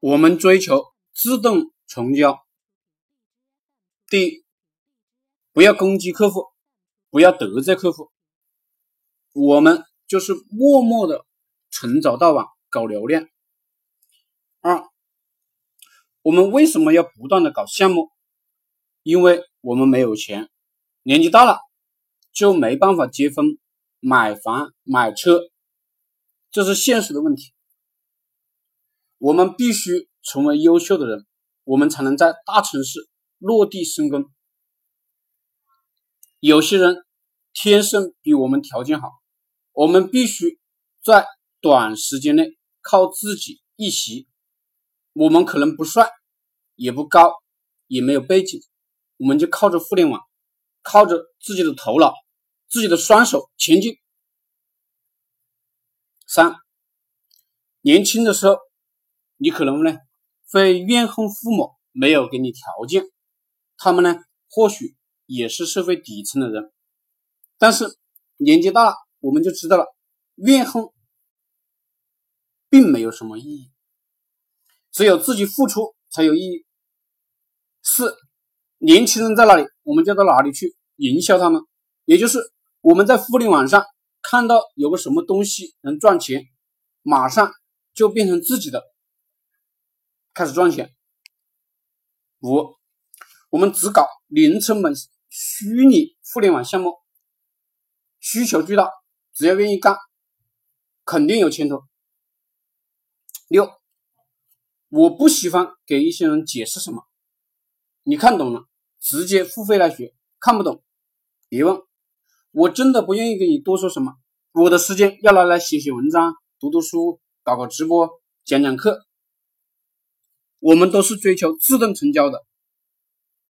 我们追求自动成交。第一，不要攻击客户，不要得罪客户，我们就是默默的从早到晚搞流量。二，我们为什么要不断的搞项目？因为我们没有钱，年纪大了就没办法结婚、买房、买车，这是现实的问题。我们必须成为优秀的人，我们才能在大城市落地生根。有些人天生比我们条件好，我们必须在短时间内靠自己一袭。我们可能不帅，也不高，也没有背景，我们就靠着互联网，靠着自己的头脑、自己的双手前进。三，年轻的时候。你可能呢会怨恨父母没有给你条件，他们呢或许也是社会底层的人，但是年纪大了我们就知道了，怨恨并没有什么意义，只有自己付出才有意义。四，年轻人在哪里，我们就到哪里去营销他们，也就是我们在互联网上看到有个什么东西能赚钱，马上就变成自己的。开始赚钱。五，我们只搞零成本虚拟互联网项目，需求巨大，只要愿意干，肯定有前途。六，我不喜欢给一些人解释什么，你看懂了直接付费来学，看不懂别问。我真的不愿意跟你多说什么，我的时间要拿来写写文章、读读书、搞搞直播、讲讲课。我们都是追求自动成交的。